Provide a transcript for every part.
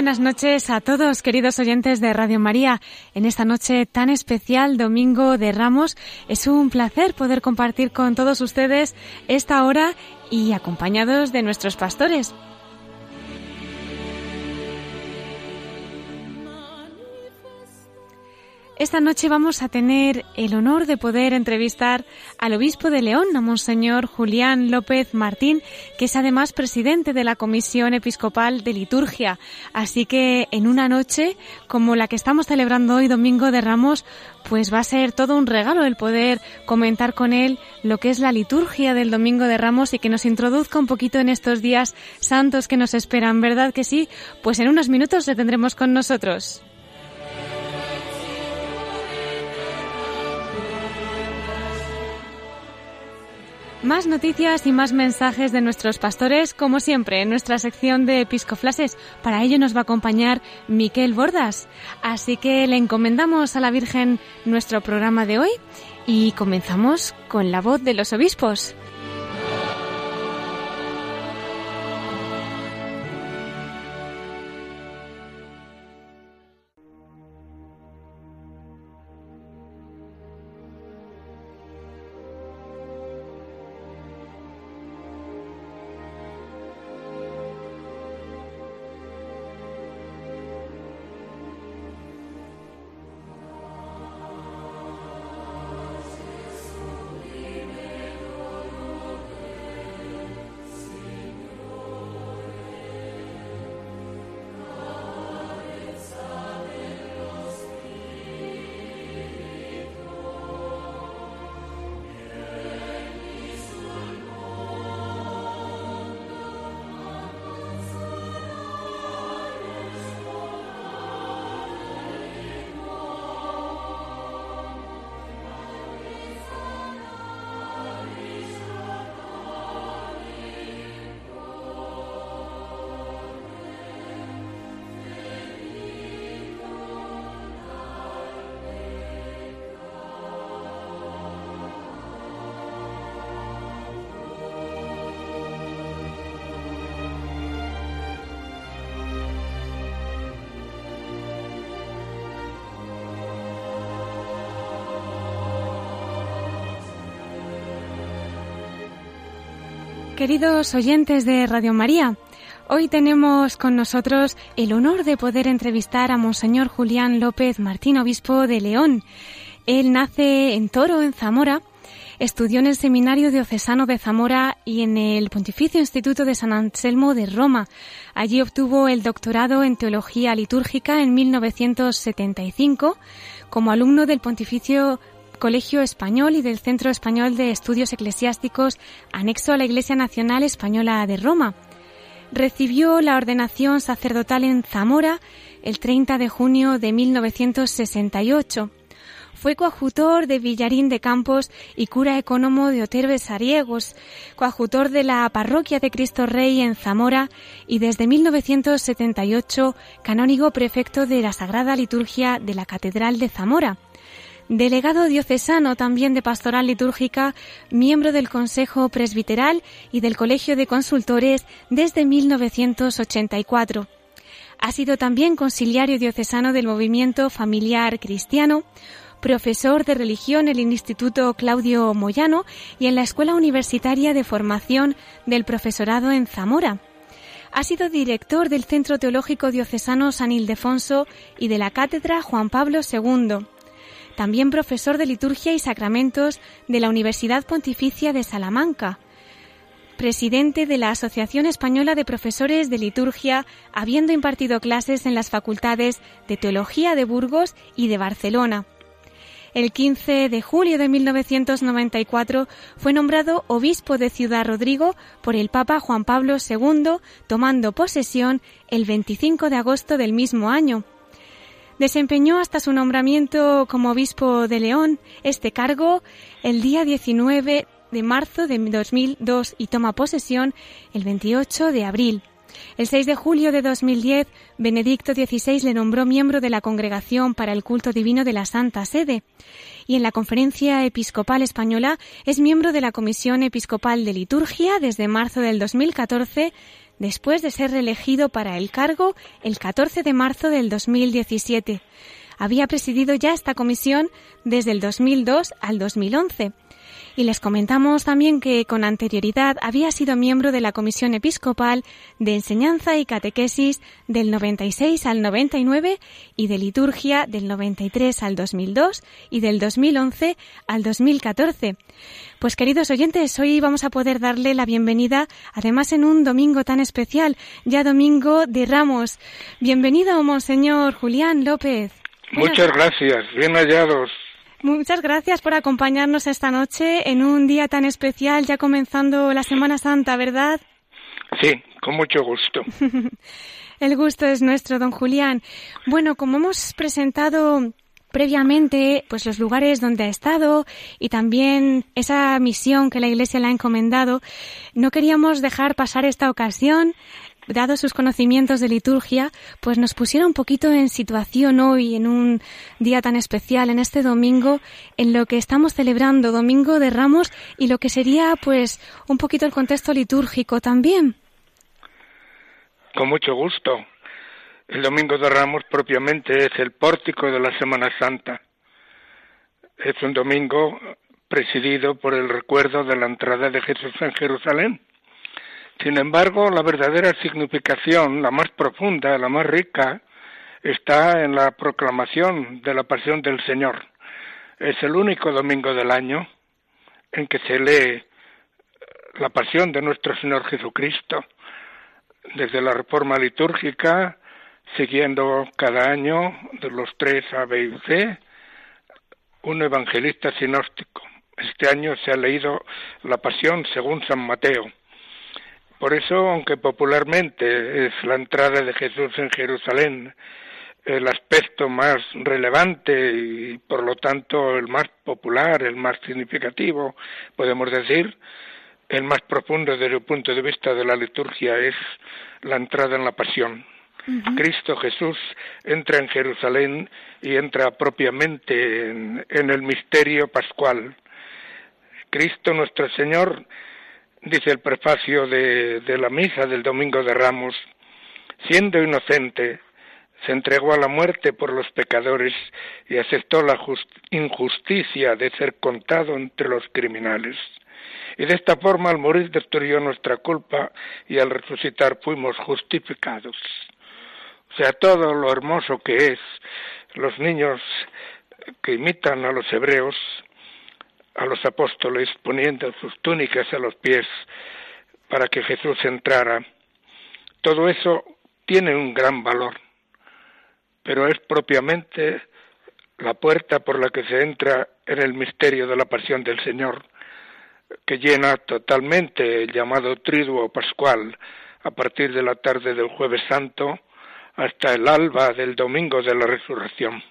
Buenas noches a todos, queridos oyentes de Radio María. En esta noche tan especial, Domingo de Ramos, es un placer poder compartir con todos ustedes esta hora y acompañados de nuestros pastores. Esta noche vamos a tener el honor de poder entrevistar al obispo de León, a Monseñor Julián López Martín, que es además presidente de la Comisión Episcopal de Liturgia. Así que en una noche como la que estamos celebrando hoy, Domingo de Ramos, pues va a ser todo un regalo el poder comentar con él lo que es la liturgia del Domingo de Ramos y que nos introduzca un poquito en estos días santos que nos esperan, ¿verdad que sí? Pues en unos minutos le tendremos con nosotros. Más noticias y más mensajes de nuestros pastores, como siempre, en nuestra sección de Episcoflases. Para ello nos va a acompañar Miquel Bordas. Así que le encomendamos a la Virgen nuestro programa de hoy y comenzamos con la voz de los obispos. Queridos oyentes de Radio María, hoy tenemos con nosotros el honor de poder entrevistar a Monseñor Julián López Martín, obispo de León. Él nace en Toro, en Zamora, estudió en el Seminario Diocesano de Zamora y en el Pontificio Instituto de San Anselmo de Roma. Allí obtuvo el doctorado en Teología Litúrgica en 1975 como alumno del Pontificio Colegio Español y del Centro Español de Estudios Eclesiásticos, anexo a la Iglesia Nacional Española de Roma. Recibió la ordenación sacerdotal en Zamora el 30 de junio de 1968. Fue coadjutor de Villarín de Campos y cura ecónomo de Otero de Sariegos, coadjutor de la Parroquia de Cristo Rey en Zamora y desde 1978 canónigo prefecto de la Sagrada Liturgia de la Catedral de Zamora. Delegado diocesano también de Pastoral Litúrgica, miembro del Consejo Presbiteral y del Colegio de Consultores desde 1984. Ha sido también conciliario diocesano del movimiento familiar cristiano, profesor de religión en el Instituto Claudio Moyano y en la Escuela Universitaria de Formación del Profesorado en Zamora. Ha sido director del Centro Teológico Diocesano San Ildefonso y de la Cátedra Juan Pablo II. También profesor de Liturgia y Sacramentos de la Universidad Pontificia de Salamanca. Presidente de la Asociación Española de Profesores de Liturgia, habiendo impartido clases en las facultades de Teología de Burgos y de Barcelona el 15 de julio de 1994 fue nombrado obispo de Ciudad Rodrigo por el Papa Juan Pablo II, tomando posesión el 25 de agosto del mismo año. Desempeñó hasta su nombramiento como obispo de León este cargo el día 19 de marzo de 2002 y toma posesión el 28 de abril. El 6 de julio de 2010, Benedicto XVI le nombró miembro de la Congregación para el Culto Divino de la Santa Sede y en la Conferencia Episcopal Española es miembro de la Comisión Episcopal de Liturgia desde marzo del 2014, después de ser reelegido para el cargo el 14 de marzo del 2017. Había presidido ya esta comisión desde el 2002 al 2011 y les comentamos también que con anterioridad había sido miembro de la Comisión Episcopal de Enseñanza y Catequesis del 96 al 99 y de Liturgia del 93 al 2002 y del 2011 al 2014. Pues queridos oyentes, hoy vamos a poder darle la bienvenida, además en un domingo tan especial, ya domingo de Ramos. Bienvenido, Monseñor Julián López. Muchas gracias, bien hallados. Muchas gracias por acompañarnos esta noche en un día tan especial, ya comenzando la Semana Santa, ¿verdad? Sí, con mucho gusto. El gusto es nuestro, don Julián. Bueno, como hemos presentado previamente pues los lugares donde ha estado y también esa misión que la Iglesia le ha encomendado, no queríamos dejar pasar esta ocasión dado sus conocimientos de liturgia, pues nos pusiera un poquito en situación hoy, en un día tan especial, en este domingo, en lo que estamos celebrando, Domingo de Ramos, y lo que sería, pues, un poquito el contexto litúrgico también. Con mucho gusto. El Domingo de Ramos propiamente es el pórtico de la Semana Santa. Es un domingo presidido por el recuerdo de la entrada de Jesús en Jerusalén sin embargo, la verdadera significación, la más profunda, la más rica, está en la proclamación de la pasión del Señor. Es el único domingo del año en que se lee la pasión de nuestro Señor Jesucristo, desde la reforma litúrgica, siguiendo cada año de los tres A, B y C, un evangelista sinóptico. Este año se ha leído la pasión según San Mateo por eso, aunque popularmente es la entrada de Jesús en Jerusalén el aspecto más relevante y por lo tanto el más popular, el más significativo, podemos decir, el más profundo desde el punto de vista de la liturgia es la entrada en la pasión. Cristo Jesús entra en Jerusalén y entra propiamente en, en el misterio pascual. Cristo nuestro Señor dice el prefacio de, la misa del Domingo de Ramos, siendo inocente, se entregó a la muerte por los pecadores y aceptó la injusticia de ser contado entre los criminales. Y de esta forma al morir destruyó nuestra culpa y al resucitar fuimos justificados. O sea, todo lo hermoso que es los niños que imitan a los hebreos a los apóstoles poniendo sus túnicas a los pies para que Jesús entrara. Todo eso tiene un gran valor, pero es propiamente la puerta por la que se entra en el misterio de la pasión del Señor, que llena totalmente el llamado triduo pascual a partir de la tarde del jueves santo hasta el alba del domingo de la resurrección.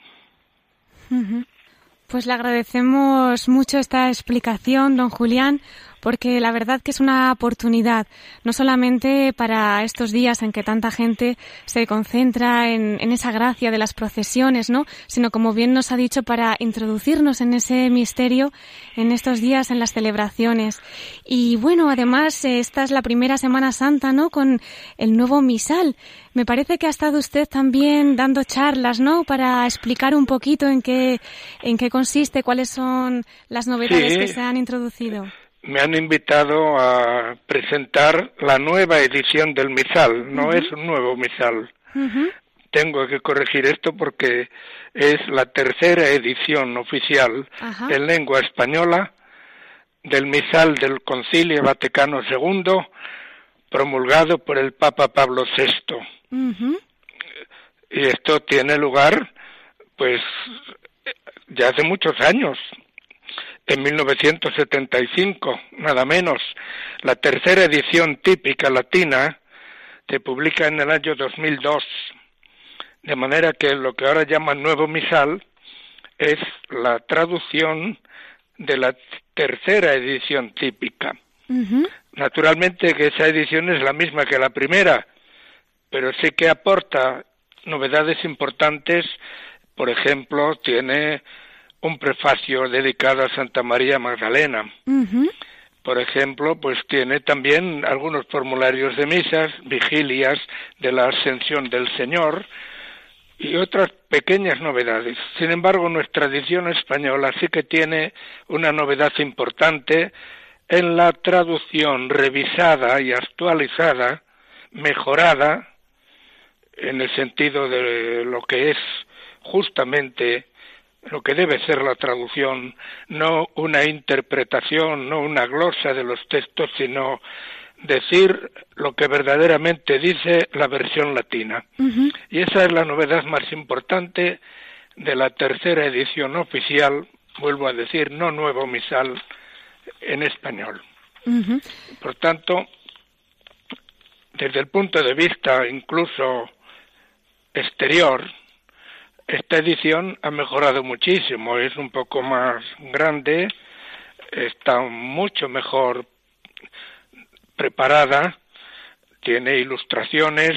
Pues le agradecemos mucho esta explicación, don Julián, porque la verdad que es una oportunidad, no solamente para estos días en que tanta gente se concentra en, en esa gracia de las procesiones, ¿no? Sino como bien nos ha dicho, para introducirnos en ese misterio en estos días, en las celebraciones. Y bueno, además, esta es la primera Semana Santa, ¿no? Con el nuevo misal. Me parece que ha estado usted también dando charlas, ¿no? Para explicar un poquito en qué, en qué consiste, cuáles son las novedades que se han introducido. Me han invitado a presentar la nueva edición del misal, no es un nuevo misal. Tengo que corregir esto porque es la tercera edición oficial en lengua española del misal del Concilio Vaticano II promulgado por el Papa Pablo VI. Y esto tiene lugar, pues, ya hace muchos años, en 1975, nada menos. La tercera edición típica latina se publica en el año 2002, de manera que lo que ahora llaman nuevo misal es la traducción de la tercera edición típica. Naturalmente que esa edición es la misma que la primera, pero sí que aporta novedades importantes. Por ejemplo, tiene un prefacio dedicado a Santa María Magdalena. Por ejemplo, pues tiene también algunos formularios de misas, vigilias de la Ascensión del Señor y otras pequeñas novedades. Sin embargo, nuestra edición española sí que tiene una novedad importante en la traducción revisada y actualizada, mejorada, en el sentido de lo que es justamente lo que debe ser la traducción, no una interpretación, no una glosa de los textos, sino decir lo que verdaderamente dice la versión latina. Y esa es la novedad más importante de la tercera edición oficial, vuelvo a decir, no nuevo misal, en español. Por tanto, desde el punto de vista incluso exterior, esta edición ha mejorado muchísimo, es un poco más grande, está mucho mejor preparada, tiene ilustraciones,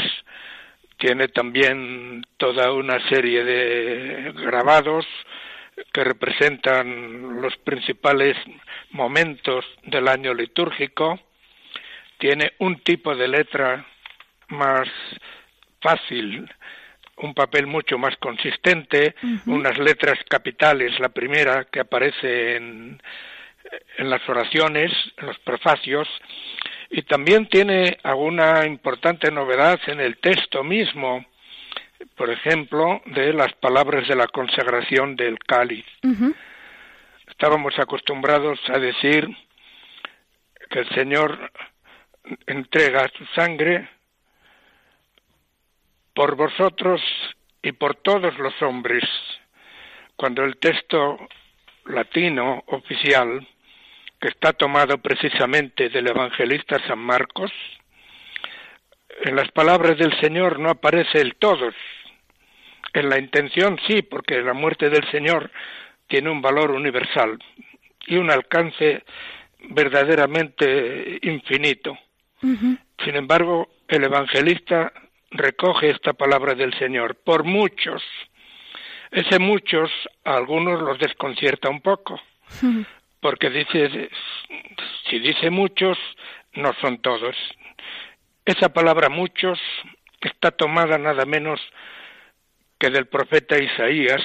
tiene también toda una serie de grabados, que representan los principales momentos del año litúrgico, tiene un tipo de letra más fácil, un papel mucho más consistente, unas letras capitales, la primera que aparece en, en las oraciones, en los prefacios, y también tiene alguna importante novedad en el texto mismo, por ejemplo, de las palabras de la consagración del cáliz. Estábamos acostumbrados a decir que el Señor entrega su sangre por vosotros y por todos los hombres, cuando el texto latino oficial, que está tomado precisamente del evangelista San Marcos, en las palabras del Señor no aparece el todos. En la intención sí, porque la muerte del Señor tiene un valor universal y un alcance verdaderamente infinito. Sin embargo, el evangelista recoge esta palabra del Señor, por muchos. Ese muchos a algunos los desconcierta un poco, porque dice, si dice muchos, no son todos. Esa palabra muchos está tomada nada menos que del profeta Isaías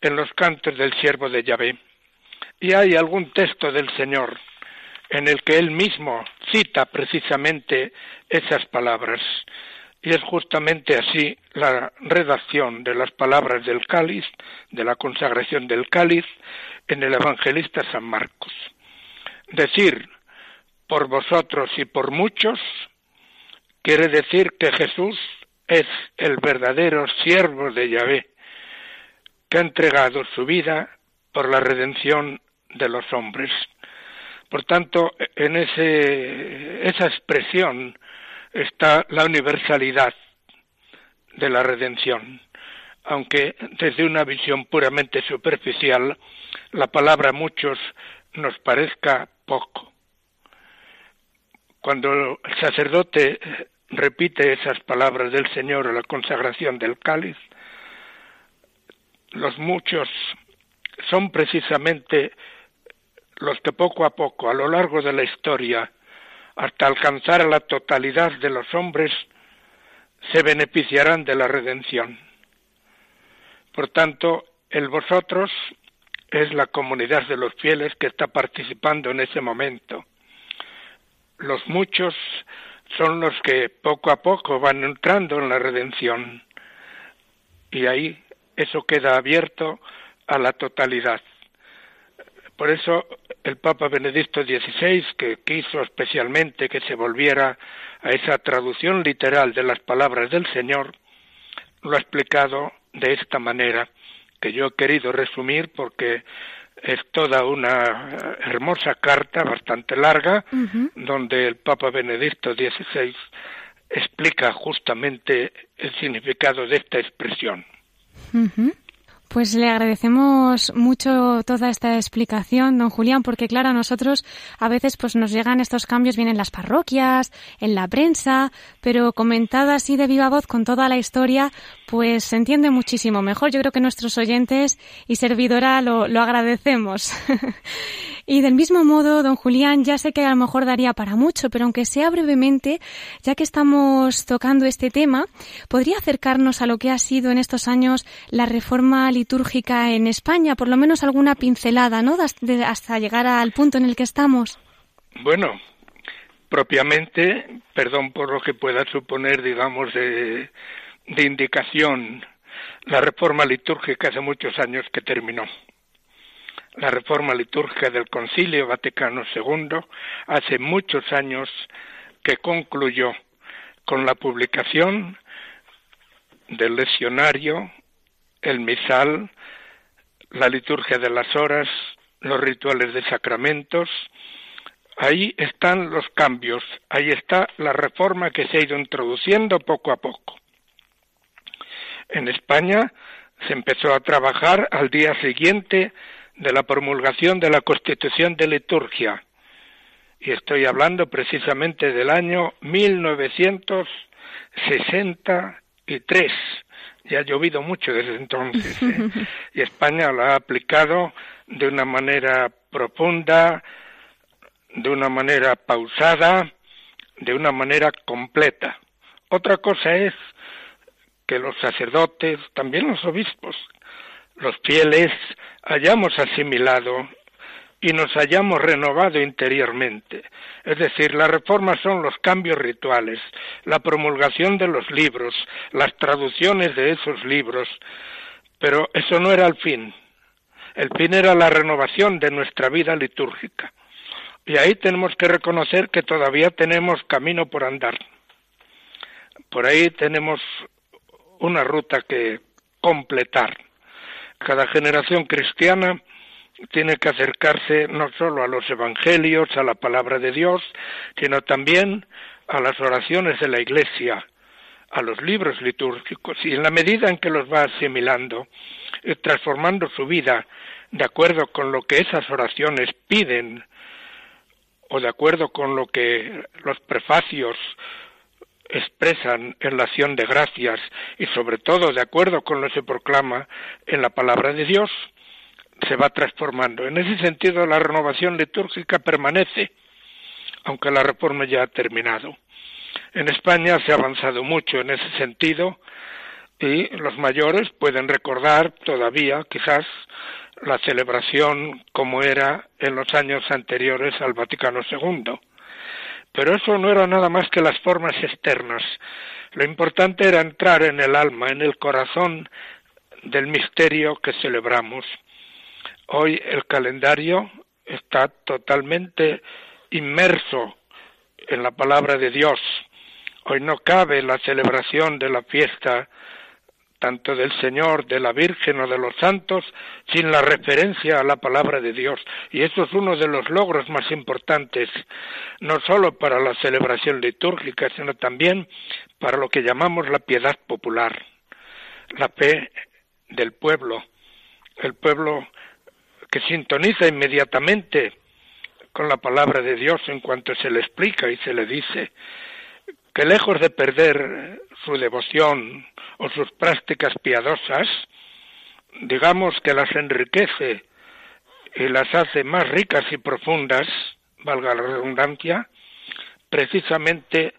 en los cantos del siervo de Yahvé. Y hay algún texto del Señor en el que él mismo cita precisamente esas palabras. Y es justamente así la redacción de las palabras del cáliz, de la consagración del cáliz, en el evangelista San Marcos. Decir por vosotros y por muchos Quiere decir que Jesús es el verdadero siervo de Yahvé, que ha entregado su vida por la redención de los hombres. Por tanto, en ese, esa expresión está la universalidad de la redención, aunque desde una visión puramente superficial la palabra muchos nos parezca poco. Cuando el sacerdote repite esas palabras del Señor a la consagración del cáliz, los muchos son precisamente los que poco a poco, a lo largo de la historia, hasta alcanzar a la totalidad de los hombres, se beneficiarán de la redención. Por tanto, el vosotros es la comunidad de los fieles que está participando en ese momento. Los muchos son los que poco a poco van entrando en la redención. Y ahí eso queda abierto a la totalidad. Por eso el Papa Benedicto XVI, que quiso especialmente que se volviera a esa traducción literal de las palabras del Señor, lo ha explicado de esta manera, que yo he querido resumir porque es toda una hermosa carta, bastante larga, donde el Papa Benedicto XVI explica justamente el significado de esta expresión. Pues le agradecemos mucho toda esta explicación, don Julián, porque claro, a nosotros a veces pues nos llegan estos cambios, vienen las parroquias, en la prensa, pero comentada así de viva voz con toda la historia, pues se entiende muchísimo mejor. Yo creo que nuestros oyentes y servidora lo, lo agradecemos. Y del mismo modo, don Julián, ya sé que a lo mejor daría para mucho, pero aunque sea brevemente, ya que estamos tocando este tema, ¿podría acercarnos a lo que ha sido en estos años la reforma litúrgica en España? Por lo menos alguna pincelada, ¿no? Hasta llegar al punto en el que estamos. Bueno, propiamente, perdón por lo que pueda suponer, digamos, de, de indicación, la reforma litúrgica hace muchos años que terminó la reforma litúrgica del Concilio Vaticano II hace muchos años que concluyó con la publicación del leccionario, el misal, la liturgia de las horas, los rituales de sacramentos. Ahí están los cambios, ahí está la reforma que se ha ido introduciendo poco a poco. En España se empezó a trabajar al día siguiente de la promulgación de la Constitución de Liturgia. Y estoy hablando precisamente del año 1963. Ya ha llovido mucho desde entonces. ¿eh? y España lo ha aplicado de una manera profunda, de una manera pausada, de una manera completa. Otra cosa es que los sacerdotes, también los obispos, los fieles hayamos asimilado y nos hayamos renovado interiormente. Es decir, las reformas son los cambios rituales, la promulgación de los libros, las traducciones de esos libros, pero eso no era el fin. El fin era la renovación de nuestra vida litúrgica. Y ahí tenemos que reconocer que todavía tenemos camino por andar. Por ahí tenemos una ruta que completar. Cada generación cristiana tiene que acercarse no solo a los evangelios, a la palabra de Dios, sino también a las oraciones de la Iglesia, a los libros litúrgicos, y en la medida en que los va asimilando, y transformando su vida de acuerdo con lo que esas oraciones piden, o de acuerdo con lo que los prefacios expresan en la acción de gracias y sobre todo de acuerdo con lo que se proclama en la palabra de Dios, se va transformando. En ese sentido, la renovación litúrgica permanece, aunque la reforma ya ha terminado. En España se ha avanzado mucho en ese sentido y los mayores pueden recordar todavía, quizás, la celebración como era en los años anteriores al Vaticano II pero eso no era nada más que las formas externas. Lo importante era entrar en el alma, en el corazón del misterio que celebramos. Hoy el calendario está totalmente inmerso en la palabra de Dios. Hoy no cabe la celebración de la fiesta tanto del Señor, de la Virgen o de los santos, sin la referencia a la palabra de Dios. Y eso es uno de los logros más importantes, no solo para la celebración litúrgica, sino también para lo que llamamos la piedad popular, la fe del pueblo, el pueblo que sintoniza inmediatamente con la palabra de Dios en cuanto se le explica y se le dice que lejos de perder su devoción o sus prácticas piadosas, digamos que las enriquece y las hace más ricas y profundas, valga la redundancia, precisamente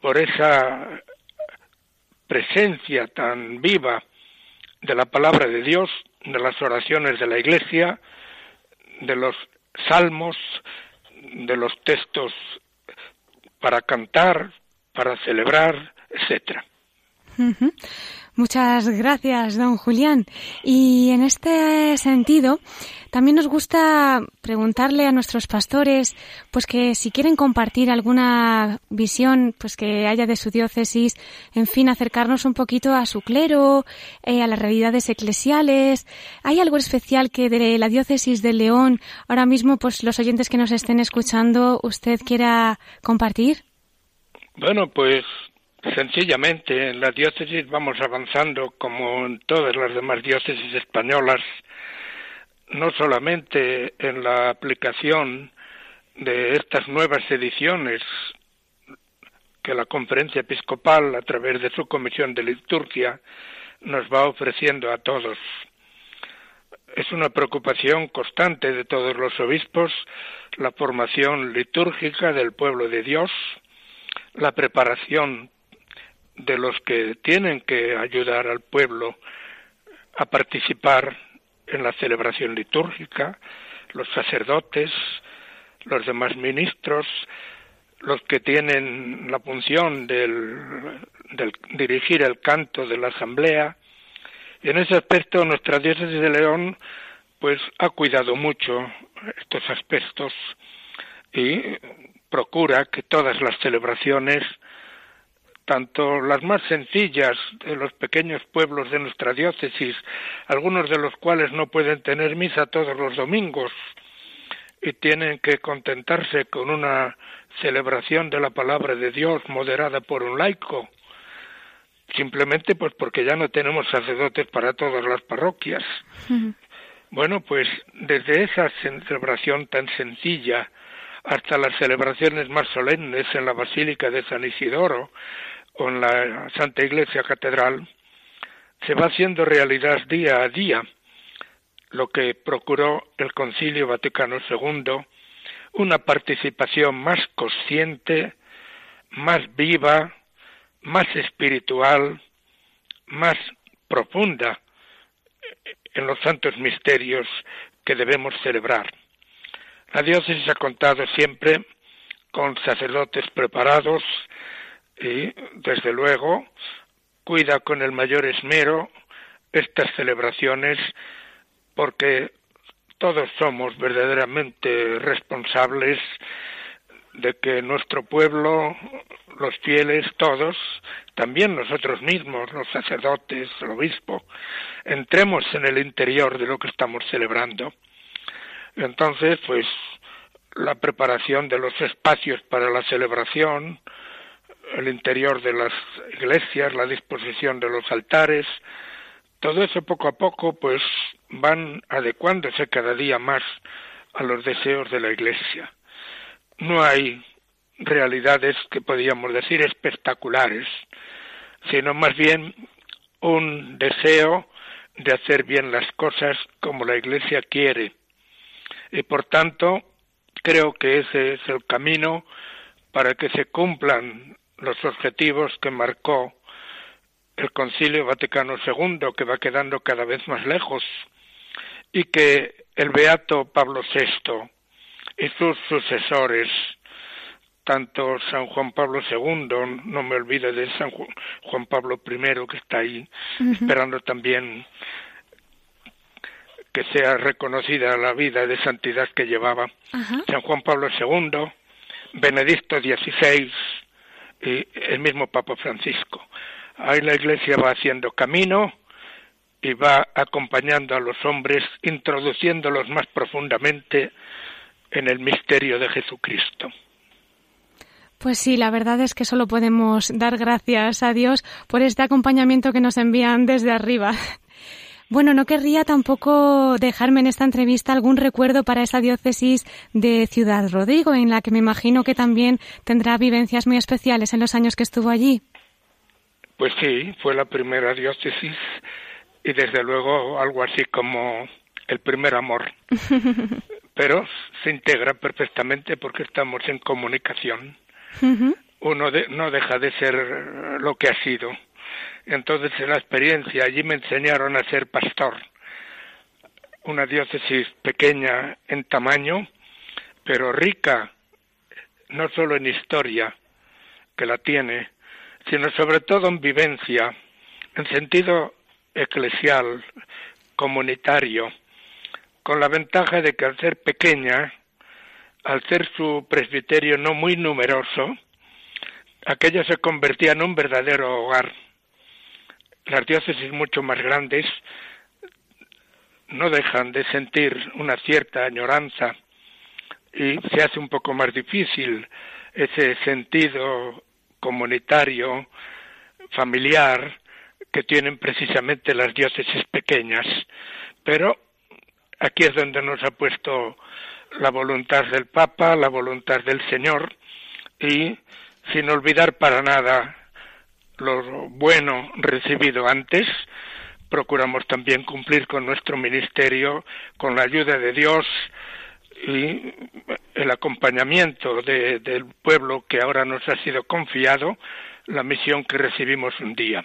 por esa presencia tan viva de la palabra de Dios, de las oraciones de la Iglesia, de los salmos, de los textos para cantar, para celebrar, etcétera. Muchas gracias, don Julián. Y en este sentido, también nos gusta preguntarle a nuestros pastores, pues que si quieren compartir alguna visión, pues que haya de su diócesis, en fin, acercarnos un poquito a su clero, eh, a las realidades eclesiales. ¿Hay algo especial que de la diócesis de León, ahora mismo, pues los oyentes que nos estén escuchando, usted quiera compartir? Bueno, pues Sencillamente, en la diócesis vamos avanzando como en todas las demás diócesis españolas, no solamente en la aplicación de estas nuevas ediciones que la conferencia episcopal, a través de su comisión de liturgia, nos va ofreciendo a todos. Es una preocupación constante de todos los obispos la formación litúrgica del pueblo de Dios, la preparación de los que tienen que ayudar al pueblo a participar en la celebración litúrgica, los sacerdotes, los demás ministros, los que tienen la función del, dirigir el canto de la asamblea. Y en ese aspecto nuestra diócesis de León pues ha cuidado mucho estos aspectos y procura que todas las celebraciones tanto las más sencillas de los pequeños pueblos de nuestra diócesis, algunos de los cuales no pueden tener misa todos los domingos y tienen que contentarse con una celebración de la palabra de Dios moderada por un laico, simplemente pues porque ya no tenemos sacerdotes para todas las parroquias. Bueno, pues desde esa celebración tan sencilla hasta las celebraciones más solemnes en la Basílica de San Isidoro, con la Santa Iglesia Catedral, se va haciendo realidad día a día lo que procuró el Concilio Vaticano II, una participación más consciente, más viva, más espiritual, más profunda en los santos misterios que debemos celebrar. La diócesis ha contado siempre con sacerdotes preparados, y, desde luego, cuida con el mayor esmero estas celebraciones porque todos somos verdaderamente responsables de que nuestro pueblo, los fieles, todos, también nosotros mismos, los sacerdotes, el obispo, entremos en el interior de lo que estamos celebrando. Entonces, pues, la preparación de los espacios para la celebración, el interior de las iglesias, la disposición de los altares, todo eso poco a poco pues van adecuándose cada día más a los deseos de la iglesia. No hay realidades que podríamos decir espectaculares, sino más bien un deseo de hacer bien las cosas como la iglesia quiere. Y por tanto, creo que ese es el camino para que se cumplan los objetivos que marcó el Concilio Vaticano II, que va quedando cada vez más lejos, y que el Beato Pablo VI y sus sucesores, tanto San Juan Pablo II, no me olvido de San Juan Pablo I que está ahí, esperando también que sea reconocida la vida de santidad que llevaba, San Juan Pablo II, Benedicto XVI, y el mismo Papa Francisco. Ahí la Iglesia va haciendo camino y va acompañando a los hombres, introduciéndolos más profundamente en el misterio de Jesucristo. Pues sí, la verdad es que solo podemos dar gracias a Dios por este acompañamiento que nos envían desde arriba. Bueno, no querría tampoco dejarme en esta entrevista algún recuerdo para esa diócesis de Ciudad Rodrigo, en la que me imagino que también tendrá vivencias muy especiales en los años que estuvo allí. Pues sí, fue la primera diócesis y desde luego algo así como el primer amor. Pero se integra perfectamente porque estamos en comunicación. Uno no deja de ser lo que ha sido. Entonces, en la experiencia, allí me enseñaron a ser pastor. Una diócesis pequeña en tamaño, pero rica, no solo en historia, que la tiene, sino sobre todo en vivencia, en sentido eclesial, comunitario, con la ventaja de que al ser pequeña, al ser su presbiterio no muy numeroso, aquello se convertía en un verdadero hogar. Las diócesis mucho más grandes no dejan de sentir una cierta añoranza y se hace un poco más difícil ese sentido comunitario, familiar, que tienen precisamente las diócesis pequeñas. Pero aquí es donde nos ha puesto la voluntad del Papa, la voluntad del Señor, y sin olvidar para nada lo bueno recibido antes, procuramos también cumplir con nuestro ministerio, con la ayuda de Dios y el acompañamiento del pueblo que ahora nos ha sido confiado, la misión que recibimos un día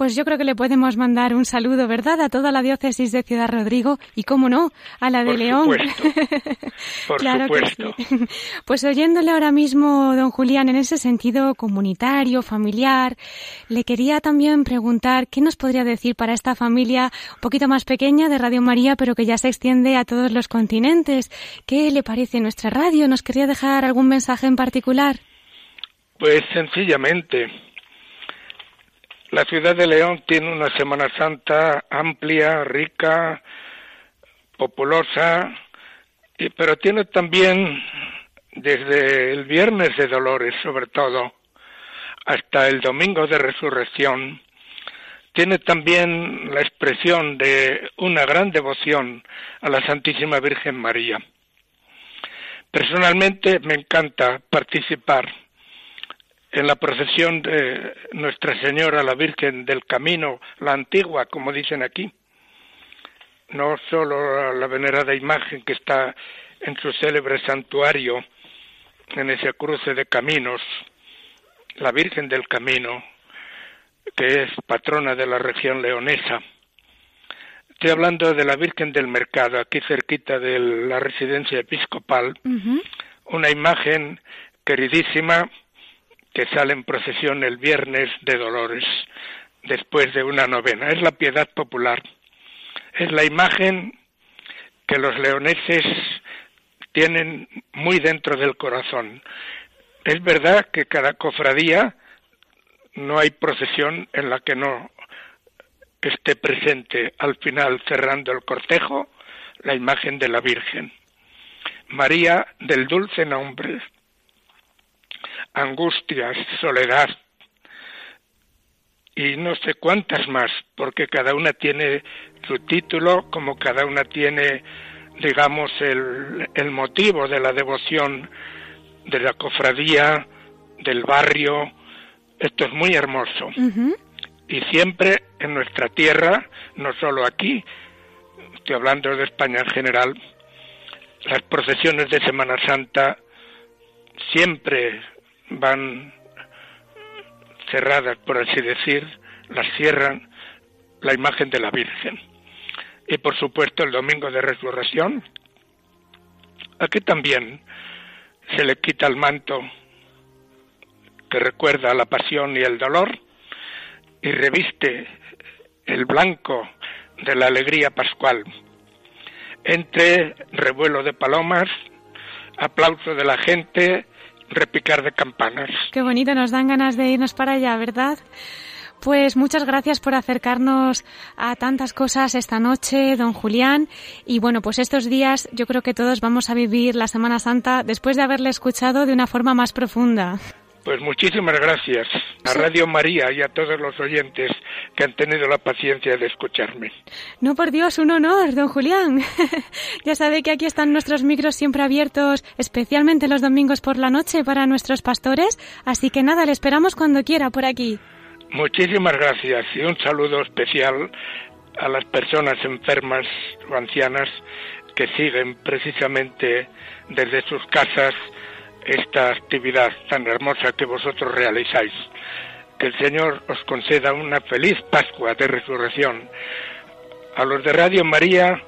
pues yo creo que le podemos mandar un saludo, ¿verdad?, a toda la diócesis de Ciudad Rodrigo y, cómo no, a la de León. Por claro supuesto. Que sí. Pues oyéndole ahora mismo, don Julián, en ese sentido comunitario, familiar, le quería también preguntar qué nos podría decir para esta familia un poquito más pequeña de Radio María, pero que ya se extiende a todos los continentes. ¿Qué le parece nuestra radio? ¿Nos quería dejar algún mensaje en particular? Pues sencillamente, la ciudad de León tiene una Semana Santa amplia, rica, populosa, pero tiene también desde el viernes de Dolores, sobre todo, hasta el domingo de Resurrección, tiene también la expresión de una gran devoción a la Santísima Virgen María. Personalmente me encanta participar en la procesión de Nuestra Señora, la Virgen del Camino, la antigua, como dicen aquí, no solo la venerada imagen que está en su célebre santuario, en ese cruce de caminos, la Virgen del Camino, que es patrona de la región leonesa. Estoy hablando de la Virgen del Mercado, aquí cerquita de la residencia episcopal, una imagen queridísima que sale en procesión el viernes de Dolores, después de una novena. Es la piedad popular. Es la imagen que los leoneses tienen muy dentro del corazón. Es verdad que cada cofradía no hay procesión en la que no esté presente al final cerrando el cortejo la imagen de la Virgen. María del dulce nombre, angustias, soledad y no sé cuántas más, porque cada una tiene su título, como cada una tiene, digamos, el, el motivo de la devoción de la cofradía, del barrio. Esto es muy hermoso. Y siempre en nuestra tierra, no solo aquí, estoy hablando de España en general, las procesiones de Semana Santa siempre van cerradas, por así decir, las cierran la imagen de la Virgen. Y por supuesto el domingo de resurrección, aquí también se le quita el manto que recuerda la pasión y el dolor y reviste el blanco de la alegría pascual. Entre revuelo de palomas, aplauso de la gente, repicar de campanas. Qué bonito, nos dan ganas de irnos para allá, ¿verdad? Pues muchas gracias por acercarnos a tantas cosas esta noche, don Julián. Y bueno, pues estos días yo creo que todos vamos a vivir la Semana Santa después de haberle escuchado de una forma más profunda. Pues muchísimas gracias a Radio María y a todos los oyentes que han tenido la paciencia de escucharme. No, por Dios, un honor, don Julián. ya sabe que aquí están nuestros micros siempre abiertos, especialmente los domingos por la noche para nuestros pastores, así que nada, le esperamos cuando quiera por aquí. Muchísimas gracias y un saludo especial a las personas enfermas o ancianas que siguen precisamente desde sus casas esta actividad tan hermosa que vosotros realizáis. Que el Señor os conceda una feliz Pascua de Resurrección a los de Radio María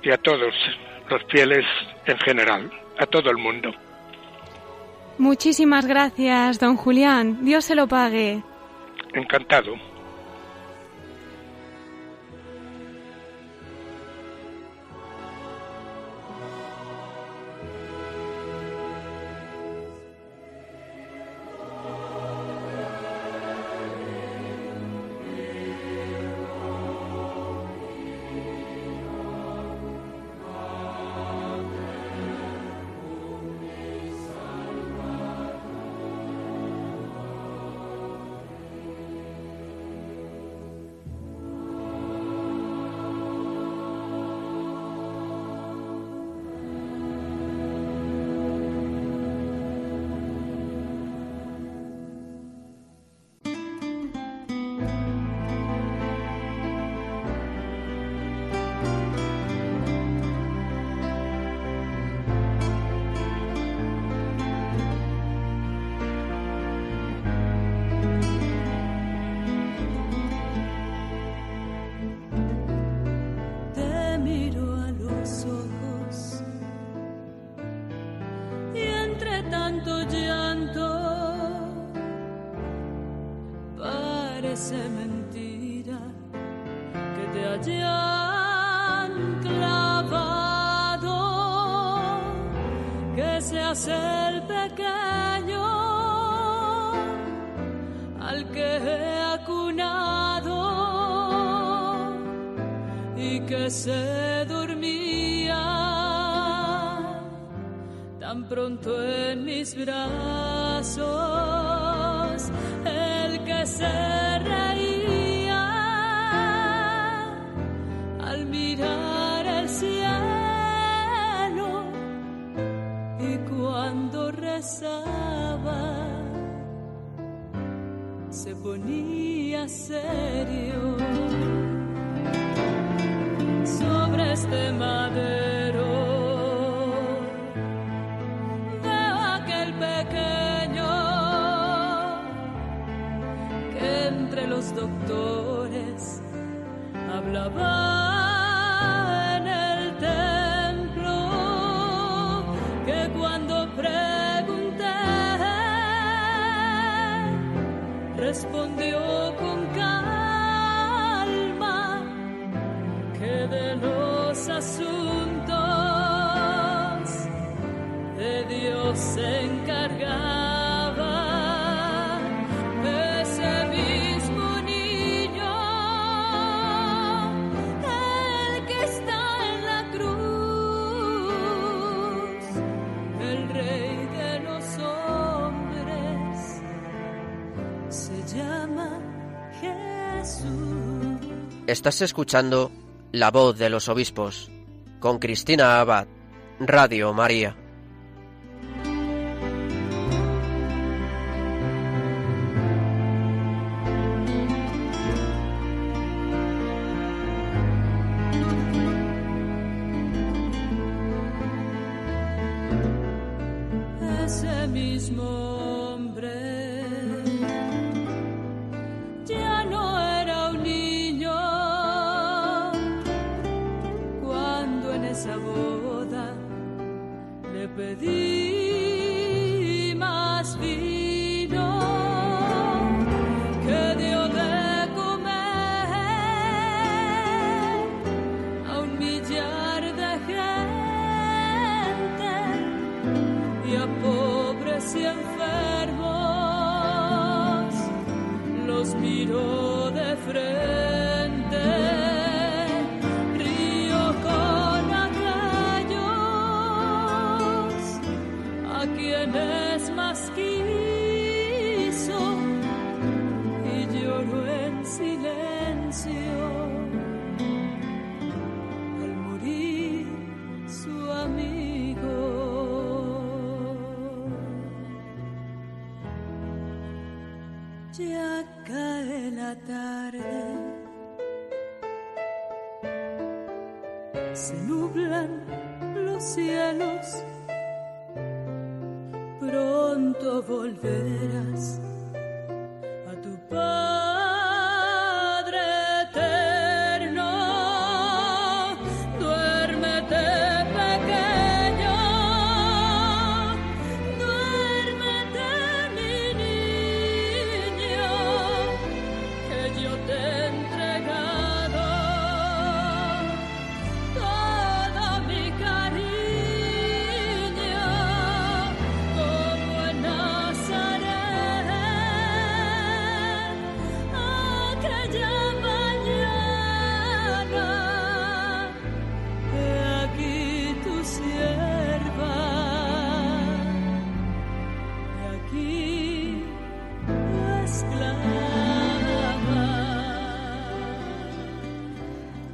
y a todos los fieles en general, a todo el mundo. Muchísimas gracias, don Julián. Dios se lo pague. Encantado. Parece mentira que te hayan clavado, que seas el pequeño al que he acunado y que se dormía tan pronto en mis brazos, Estás escuchando La voz de los obispos con Cristina Abad, Radio María. Cae la tarde, se nublan los cielos, pronto volverás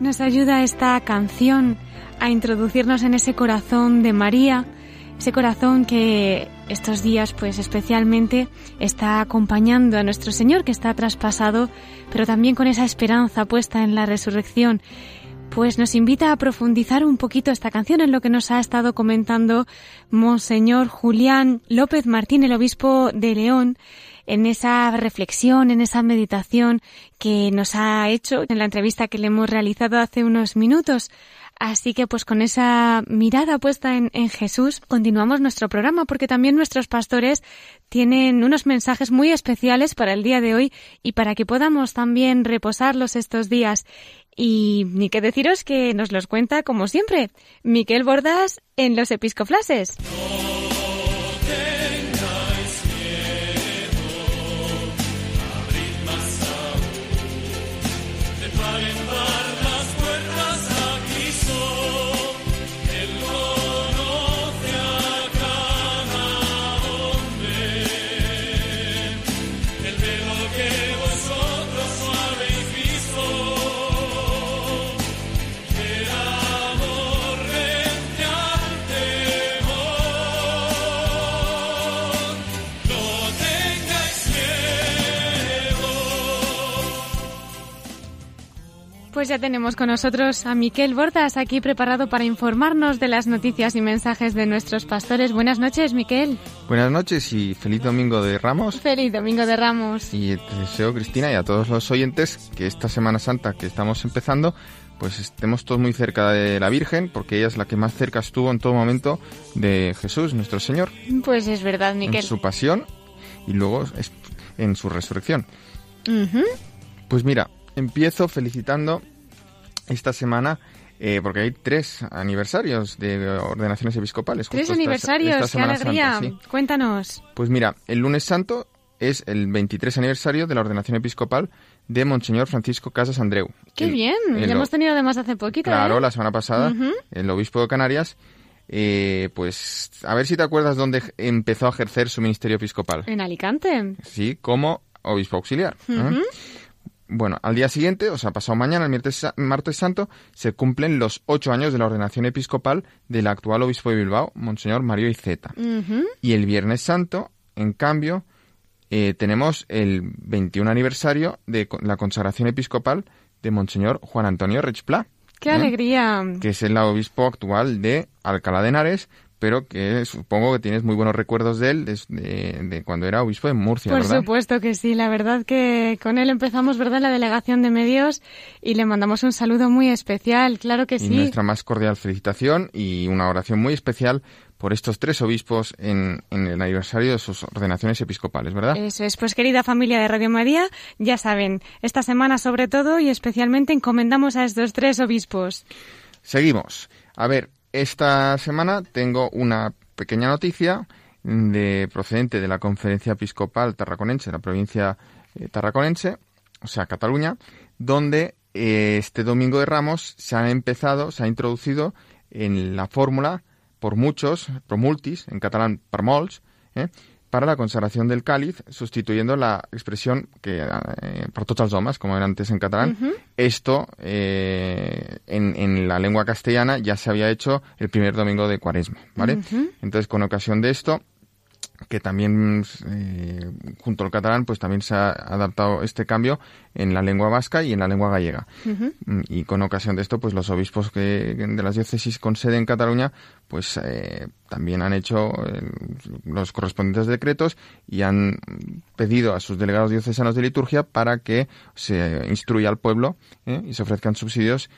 Nos ayuda esta canción a introducirnos en ese corazón de María, ese corazón que estos días pues especialmente está acompañando a nuestro Señor que está traspasado, pero también con esa esperanza puesta en la resurrección. Pues nos invita a profundizar un poquito esta canción en lo que nos ha estado comentando Monseñor Julián López Martín, el obispo de León, en esa reflexión, en esa meditación que nos ha hecho en la entrevista que le hemos realizado hace unos minutos. Así que pues con esa mirada puesta en, Jesús continuamos nuestro programa porque también nuestros pastores tienen unos mensajes muy especiales para el día de hoy y para que podamos también reposarlos estos días. Y ni que deciros que nos los cuenta como siempre Miquel Bordas en los episcoflases. Pues ya tenemos con nosotros a Miquel Bordas aquí preparado para informarnos de las noticias y mensajes de nuestros pastores. Buenas noches, Miquel. Buenas noches y feliz domingo de Ramos. Feliz domingo de Ramos. Y te deseo, Cristina, y a todos los oyentes que esta Semana Santa que estamos empezando, pues estemos todos muy cerca de la Virgen, porque ella es la que más cerca estuvo en todo momento de Jesús, nuestro Señor. Pues es verdad, Miquel. En su pasión y luego en su resurrección. Uh -huh. Pues mira, empiezo felicitando esta semana eh, porque hay tres aniversarios de ordenaciones episcopales. Tres aniversarios, esta, esta qué alegría. Santa, sí. Cuéntanos. Pues mira, el lunes santo es el 23 aniversario de la ordenación episcopal de Monseñor Francisco Casas Andreu. ¡Qué el, bien! ya hemos tenido además hace poquito. Claro, ¿eh? la semana pasada, Uh -huh. el obispo de Canarias. Eh, pues a ver si te acuerdas dónde empezó a ejercer su ministerio episcopal. En Alicante. Sí, como obispo auxiliar. Uh -huh. Bueno, al día siguiente, o sea, pasado mañana, el martes, martes, santo, se cumplen los ocho años de la ordenación episcopal del actual obispo de Bilbao, Monseñor Mario Iceta. Uh -huh. Y el viernes santo, en cambio, eh, tenemos el 21 aniversario de la consagración episcopal de Monseñor Juan Antonio Rechplá. ¡Qué ¿eh? alegría! Que es el obispo actual de Alcalá de Henares, pero que supongo que tienes muy buenos recuerdos de él desde de cuando era obispo de Murcia, Por ¿verdad? supuesto que sí, la verdad que con él empezamos, ¿verdad?, la delegación de medios y le mandamos un saludo muy especial, claro que y sí. nuestra más cordial felicitación y una oración muy especial por estos tres obispos en, en, el aniversario de sus ordenaciones episcopales, ¿verdad? Eso es, pues querida familia de Radio María, ya saben, esta semana sobre todo y especialmente encomendamos a estos tres obispos. Seguimos. A ver, esta semana tengo una pequeña noticia de procedente de la Conferencia Episcopal Tarraconense, la provincia eh, tarraconense, o sea, Cataluña, donde eh, este domingo de Ramos se ha empezado, se ha introducido en la fórmula por muchos, promultis, en catalán per molts, eh, para la consagración del cáliz, sustituyendo la expresión que eh, por tots els homes, como era antes en catalán. Uh -huh. Esto eh, en, en, la lengua castellana ya se había hecho el primer domingo de Cuaresma, ¿vale? Uh -huh. Entonces, con ocasión de esto, que también eh, junto al catalán pues también se ha adaptado este cambio en la lengua vasca y en la lengua gallega Mm, y con ocasión de esto pues los obispos que de las diócesis con sede en Cataluña pues eh, también han hecho eh, los correspondientes decretos y han pedido a sus delegados diocesanos de liturgia para que se instruya al pueblo ¿eh? y se ofrezcan subsidios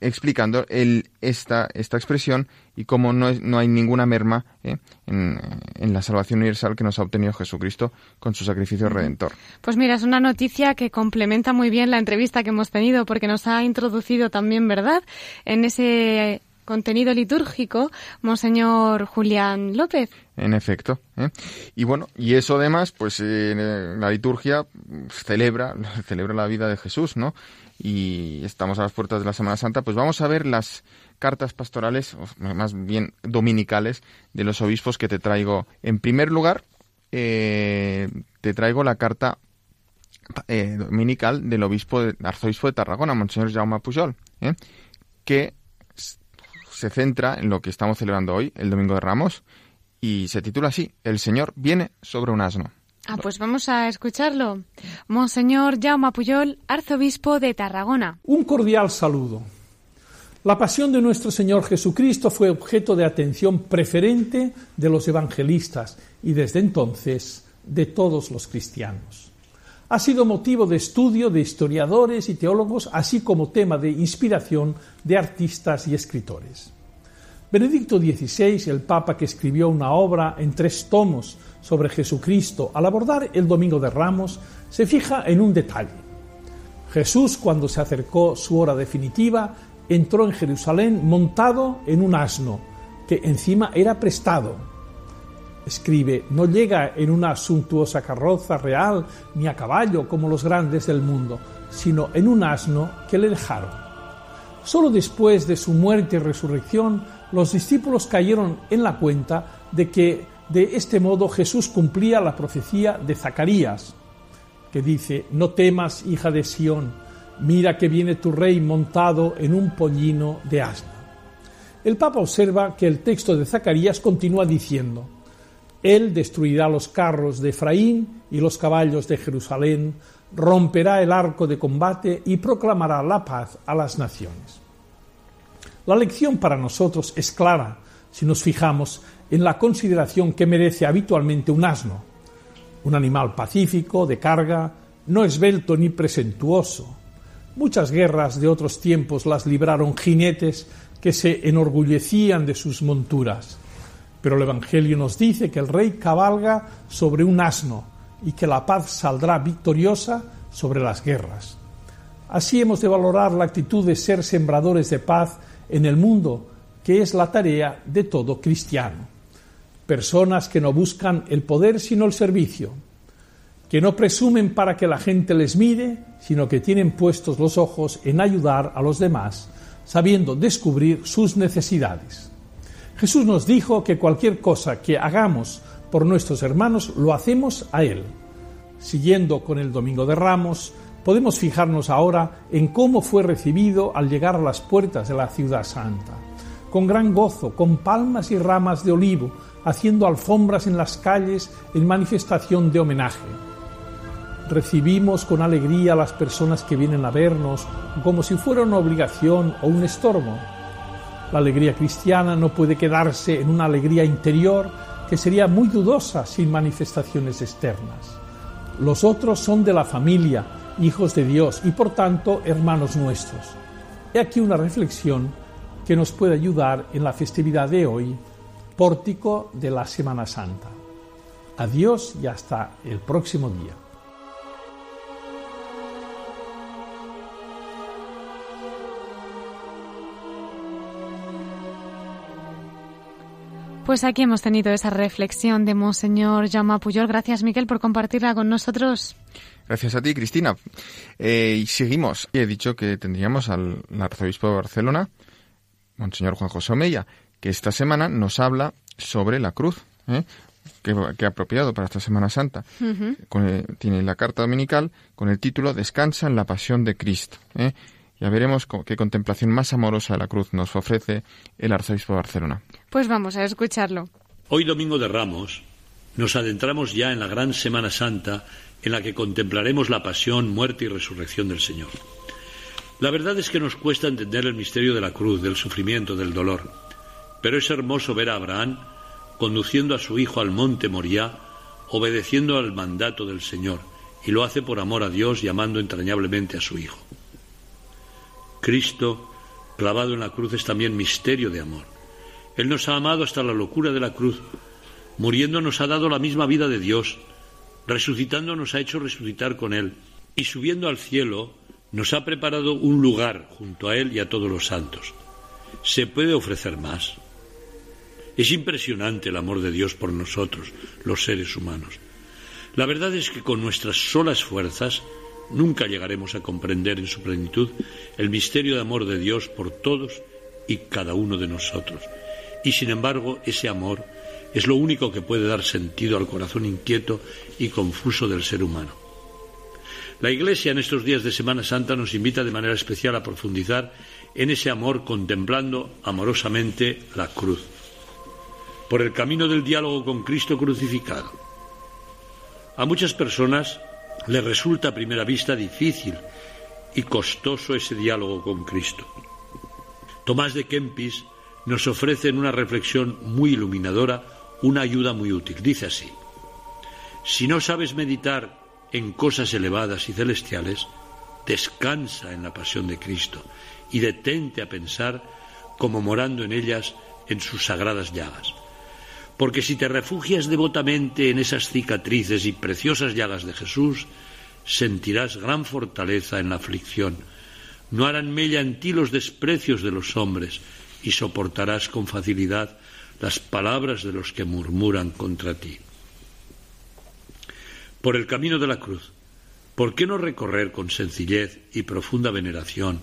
explicando el, esta, esta expresión y cómo no, es- no hay ninguna merma ¿eh? en, en la salvación universal que nos ha obtenido Jesucristo con su sacrificio redentor. Pues mira, es una noticia que complementa muy bien la entrevista que hemos tenido porque nos ha introducido también, ¿verdad?, en ese contenido litúrgico, Monseñor Julián López. En efecto. ¿eh? Y bueno, y eso además, pues eh, la liturgia celebra, celebra la vida de Jesús, ¿no? Y estamos a las puertas de la Semana Santa, pues vamos a ver las cartas pastorales, o más bien dominicales, de los obispos que te traigo. En primer lugar, eh, te traigo la carta eh, dominical del obispo de, arzobispo de Tarragona, Monseñor Jaume Pujol, ¿eh? que se centra en lo que estamos celebrando hoy, el Domingo de Ramos, y se titula así, El Señor viene sobre un asno. Ah, pues vamos a escucharlo. Monseñor Jaume Puyol, arzobispo de Tarragona. Un cordial saludo. La pasión de nuestro Señor Jesucristo fue objeto de atención preferente de los evangelistas y desde entonces de todos los cristianos. Ha sido motivo de estudio de historiadores y teólogos, así como tema de inspiración de artistas y escritores. Benedicto XVI, el Papa que escribió una obra en tres tomos sobre Jesucristo, al abordar el Domingo de Ramos, se fija en un detalle. Jesús, cuando se acercó su hora definitiva, entró en Jerusalén montado en un asno, que encima era prestado. Escribe, no llega en una suntuosa carroza real ni a caballo como los grandes del mundo, sino en un asno que le dejaron. Solo después de su muerte y resurrección, los discípulos cayeron en la cuenta de que de este modo Jesús cumplía la profecía de Zacarías, que dice, no temas, hija de Sión, mira que viene tu rey montado en un pollino de asno. El Papa observa que el texto de Zacarías continúa diciendo, Él destruirá los carros de Efraín y los caballos de Jerusalén, romperá el arco de combate y proclamará la paz a las naciones. La lección para nosotros es clara si nos fijamos en la consideración que merece habitualmente un asno, un animal pacífico, de carga, no esbelto ni presentuoso. Muchas guerras de otros tiempos las libraron jinetes que se enorgullecían de sus monturas. Pero el Evangelio nos dice que el rey cabalga sobre un asno y que la paz saldrá victoriosa sobre las guerras. Así hemos de valorar la actitud de ser sembradores de paz en el mundo, que es la tarea de todo cristiano. Personas que no buscan el poder sino el servicio, que no presumen para que la gente les mire, sino que tienen puestos los ojos en ayudar a los demás, sabiendo descubrir sus necesidades. Jesús nos dijo que cualquier cosa que hagamos por nuestros hermanos lo hacemos a Él. Siguiendo con el Domingo de Ramos, podemos fijarnos ahora en cómo fue recibido al llegar a las puertas de la ciudad santa. Con gran gozo, con palmas y ramas de olivo, haciendo alfombras en las calles en manifestación de homenaje. Recibimos con alegría a las personas que vienen a vernos como si fuera una obligación o un estorbo. La alegría cristiana no puede quedarse en una alegría interior que sería muy dudosa sin manifestaciones externas. Los otros son de la familia, hijos de Dios y por tanto hermanos nuestros. He aquí una reflexión que nos puede ayudar en la festividad de hoy, pórtico de la Semana Santa. Adiós y hasta el próximo día. Pues aquí hemos tenido esa reflexión de Monseñor Jaume Puyol. Gracias, Miquel, por compartirla con nosotros. Gracias a ti, Cristina. Eh, y seguimos. He dicho que tendríamos al, al arzobispo de Barcelona, Monseñor Juan José Omeya, que esta semana nos habla sobre la cruz, ¿eh? que, apropiado para esta Semana Santa. Con el- tiene la carta dominical con el título Descansa en la pasión de Cristo. ¿eh? Ya veremos co- qué contemplación más amorosa de la cruz nos ofrece el arzobispo de Barcelona. Pues vamos a escucharlo. Hoy domingo de Ramos, nos adentramos ya en la gran Semana Santa en la que contemplaremos la pasión, muerte y resurrección del Señor. La verdad es que nos cuesta entender el misterio de la cruz, del sufrimiento, del dolor, pero es hermoso ver a Abraham conduciendo a su hijo al monte Moriah, obedeciendo al mandato del Señor, y lo hace por amor a Dios y amando entrañablemente a su hijo. Cristo, clavado en la cruz, es también misterio de amor. Él nos ha amado hasta la locura de la cruz, muriendo nos ha dado la misma vida de Dios, resucitando nos ha hecho resucitar con Él, y subiendo al cielo nos ha preparado un lugar junto a Él y a todos los santos. ¿Se puede ofrecer más? Es impresionante el amor de Dios por nosotros, los seres humanos. La verdad es que con nuestras solas fuerzas nunca llegaremos a comprender en su plenitud el misterio de amor de Dios por todos y cada uno de nosotros. Y sin embargo, ese amor es lo único que puede dar sentido al corazón inquieto y confuso del ser humano. La Iglesia en estos días de Semana Santa nos invita de manera especial a profundizar en ese amor contemplando amorosamente la cruz, por el camino del diálogo con Cristo crucificado. A muchas personas les resulta a primera vista difícil y costoso ese diálogo con Cristo. Tomás de Kempis nos ofrece en una reflexión muy iluminadora una ayuda muy útil. Dice así, si no sabes meditar en cosas elevadas y celestiales, descansa en la pasión de Cristo y detente a pensar como morando en ellas en sus sagradas llagas. Porque si te refugias devotamente en esas cicatrices y preciosas llagas de Jesús, sentirás gran fortaleza en la aflicción. No harán mella en ti los desprecios de los hombres y soportarás con facilidad las palabras de los que murmuran contra ti por el camino de la cruz. ¿Por qué no recorrer con sencillez y profunda veneración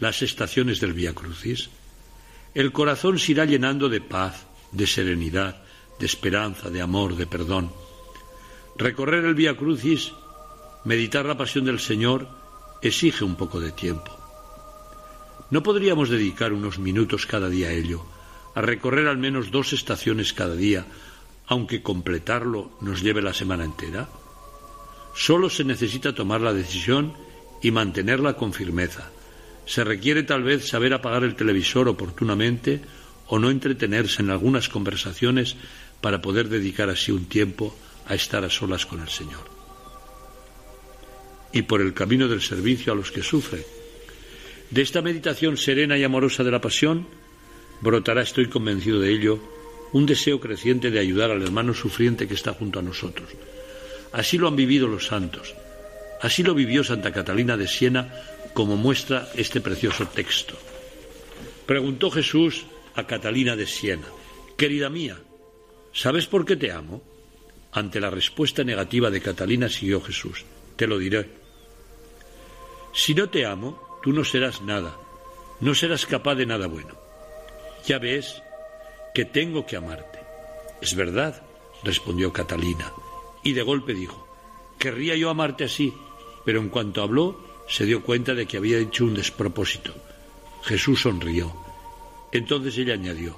las estaciones del Vía Crucis? El corazón se irá llenando de paz, de serenidad, de esperanza, de amor, de perdón. Recorrer el Vía Crucis, meditar la pasión del Señor, exige un poco de tiempo. ¿No podríamos dedicar unos minutos cada día a ello, a recorrer al menos dos estaciones cada día, aunque completarlo nos lleve la semana entera? Solo se necesita tomar la decisión y mantenerla con firmeza. Se requiere tal vez saber apagar el televisor oportunamente o no entretenerse en algunas conversaciones para poder dedicar así un tiempo a estar a solas con el Señor. Y por el camino del servicio a los que sufren. De esta meditación serena y amorosa de la pasión brotará, estoy convencido de ello, un deseo creciente de ayudar al hermano sufriente que está junto a nosotros Así lo han vivido los santos. Así lo vivió Santa Catalina de Siena, como muestra este precioso texto. Preguntó Jesús a Catalina de Siena, Querida mía, ¿sabes por qué te amo? Ante la respuesta negativa de Catalina siguió Jesús, Te lo diré. Si no te amo, tú no serás nada, no serás capaz de nada bueno. Ya ves que tengo que amarte. Es verdad, respondió Catalina y de golpe dijo, querría yo amarte así, pero en cuanto habló se dio cuenta de que había hecho un despropósito. Jesús sonrió. Entonces ella añadió,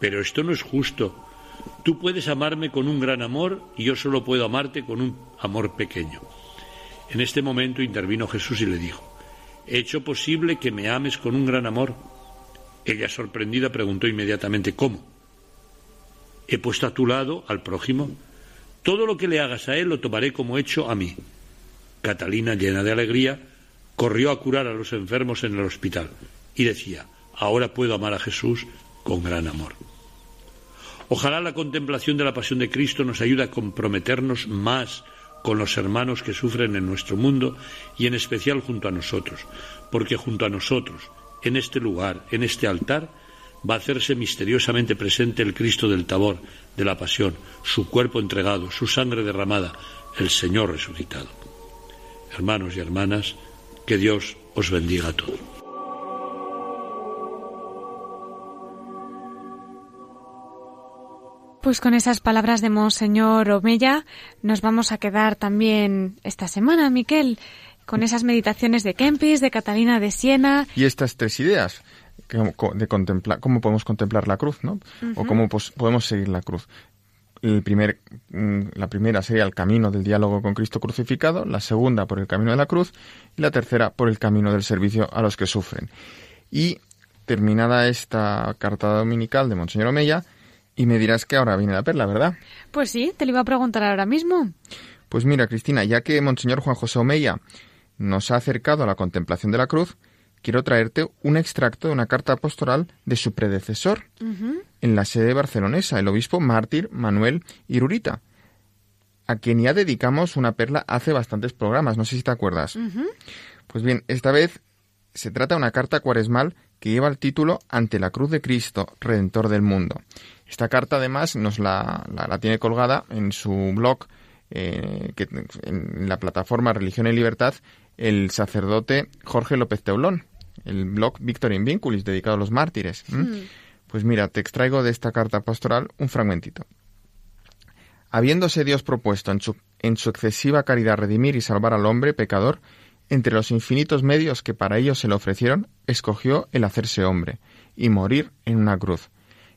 pero esto no es justo. Tú puedes amarme con un gran amor y yo solo puedo amarte con un amor pequeño. En este momento intervino Jesús y le dijo, ¿he hecho posible que me ames con un gran amor? Ella, sorprendida, preguntó inmediatamente, ¿cómo? He puesto a tu lado al prójimo todo lo que le hagas a él lo tomaré como hecho a mí. Catalina, llena de alegría, corrió a curar a los enfermos en el hospital y decía, ahora puedo amar a Jesús con gran amor. Ojalá la contemplación de la pasión de Cristo nos ayude a comprometernos más con los hermanos que sufren en nuestro mundo y en especial junto a nosotros, porque junto a nosotros, en este lugar, en este altar, va a hacerse misteriosamente presente el Cristo del Tabor, de la Pasión, su cuerpo entregado, su sangre derramada, el Señor resucitado. Hermanos y hermanas, que Dios os bendiga a todos. Pues con esas palabras de Monseñor Omella nos vamos a quedar también esta semana, Miquel, con esas meditaciones de Kempis, de Catalina de Siena. Y estas tres ideas de contemplar, cómo podemos contemplar la cruz, ¿no? O cómo podemos seguir la cruz. El primer, mm, la primera sería el camino del diálogo con Cristo crucificado, la segunda por el camino de la cruz y la tercera por el camino del servicio a los que sufren. Y terminada esta carta dominical de Monseñor Omeya, y me dirás que ahora viene la perla, ¿verdad? Pues sí, te lo iba a preguntar ahora mismo. Pues mira, Cristina, ya que Monseñor Juan José Omeya nos ha acercado a la contemplación de la cruz, quiero traerte un extracto de una carta apostoral de su predecesor en la sede barcelonesa, el obispo mártir Manuel Irurita, a quien ya dedicamos una perla hace bastantes programas, no sé si te acuerdas. Pues bien, esta vez se trata de una carta cuaresmal que lleva el título Ante la cruz de Cristo, Redentor del mundo. Esta carta además nos la, la, la tiene colgada en su blog, eh, que, en la plataforma Religión y Libertad, el sacerdote Jorge López Teulón, el blog Victor in Vinculis, dedicado a los mártires. ¿Mm? Pues mira, te extraigo de esta carta pastoral un fragmentito. Habiéndose Dios propuesto en su, en su excesiva caridad redimir y salvar al hombre pecador, entre los infinitos medios que para ello se le ofrecieron, escogió el hacerse hombre y morir en una cruz.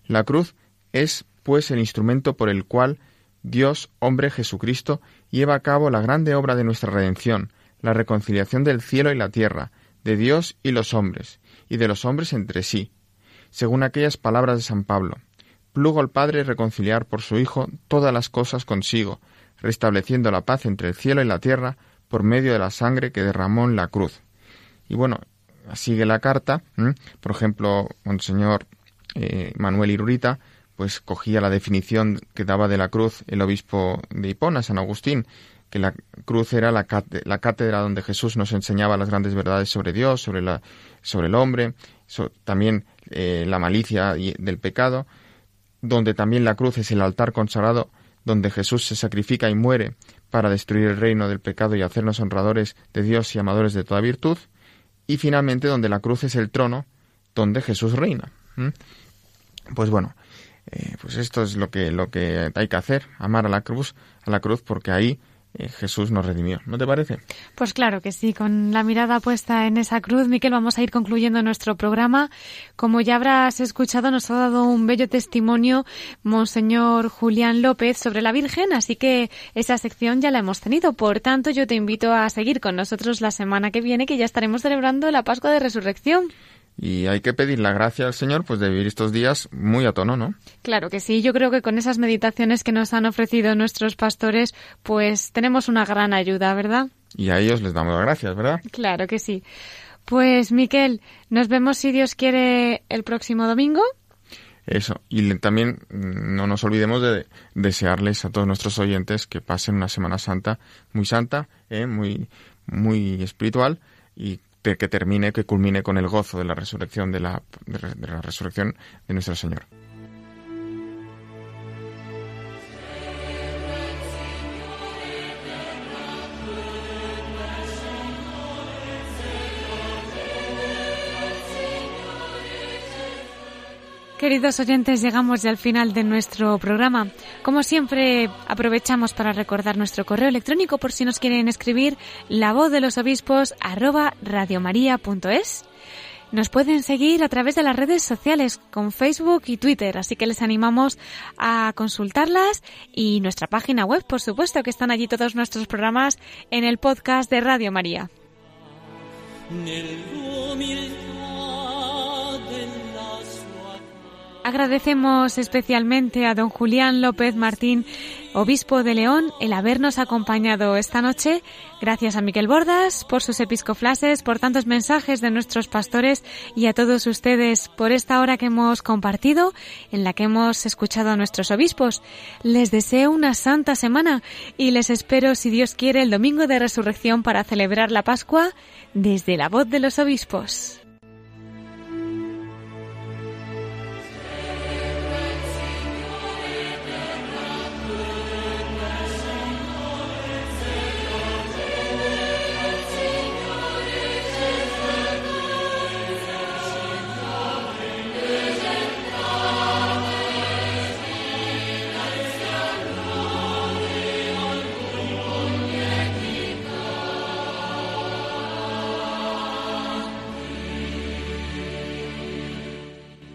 La cruz es, pues, el instrumento por el cual Dios, hombre Jesucristo, lleva a cabo la grande obra de nuestra redención, la reconciliación del cielo y la tierra, de Dios y los hombres, y de los hombres entre sí, según aquellas palabras de San Pablo. Plugo al Padre reconciliar por su Hijo todas las cosas consigo, restableciendo la paz entre el cielo y la tierra por medio de la sangre que derramó en la cruz. Y bueno, sigue la carta, por ejemplo, Monseñor eh, Manuel Irurita, pues cogía la definición que daba de la cruz el obispo de Hipona, San Agustín, que la cruz era la, cátedra donde Jesús nos enseñaba las grandes verdades sobre Dios, sobre, la, sobre el hombre, también eh, la malicia del pecado, donde también la cruz es el altar consagrado donde Jesús se sacrifica y muere para destruir el reino del pecado y hacernos honradores de Dios y amadores de toda virtud, y finalmente donde la cruz es el trono donde Jesús reina. Pues bueno, eh, pues esto es lo que, lo que hay que hacer, amar a la cruz, a la cruz, porque ahí eh, Jesús nos redimió. ¿No te parece? Pues claro que sí, con la mirada puesta en esa cruz, Miquel, vamos a ir concluyendo nuestro programa. Como ya habrás escuchado, nos ha dado un bello testimonio Monseñor Julián López sobre la Virgen, así que esa sección ya la hemos tenido. Por tanto, yo te invito a seguir con nosotros la semana que viene, que ya estaremos celebrando la Pascua de Resurrección. Y hay que pedir la gracia al Señor pues de vivir estos días muy a tono, ¿no? Claro que sí. Yo creo que con esas meditaciones que nos han ofrecido nuestros pastores, pues tenemos una gran ayuda, ¿verdad? Y a ellos les damos las gracias, ¿verdad? Claro que sí. Pues, Miquel, nos vemos si Dios quiere el próximo domingo. Eso. Y también no nos olvidemos de desearles a todos nuestros oyentes que pasen una Semana Santa muy santa, ¿eh? muy, muy espiritual y que termine, que culmine con el gozo de la resurrección de la, de la resurrección de nuestro Señor. Queridos oyentes, llegamos ya al final de nuestro programa. Como siempre, aprovechamos para recordar nuestro correo electrónico por si nos quieren escribir la voz de los obispos radiomaria.es. Nos pueden seguir a través de las redes sociales con Facebook y Twitter, así que les animamos a consultarlas y nuestra página web, por supuesto, que están allí todos nuestros programas en el podcast de Radio María. Agradecemos especialmente a don Julián López Martín, obispo de León, el habernos acompañado esta noche. Gracias a Miquel Bordas por sus episcoflases, por tantos mensajes de nuestros pastores y a todos ustedes por esta hora que hemos compartido, en la que hemos escuchado a nuestros obispos. Les deseo una santa semana y les espero, si Dios quiere, el domingo de resurrección para celebrar la Pascua desde la voz de los obispos.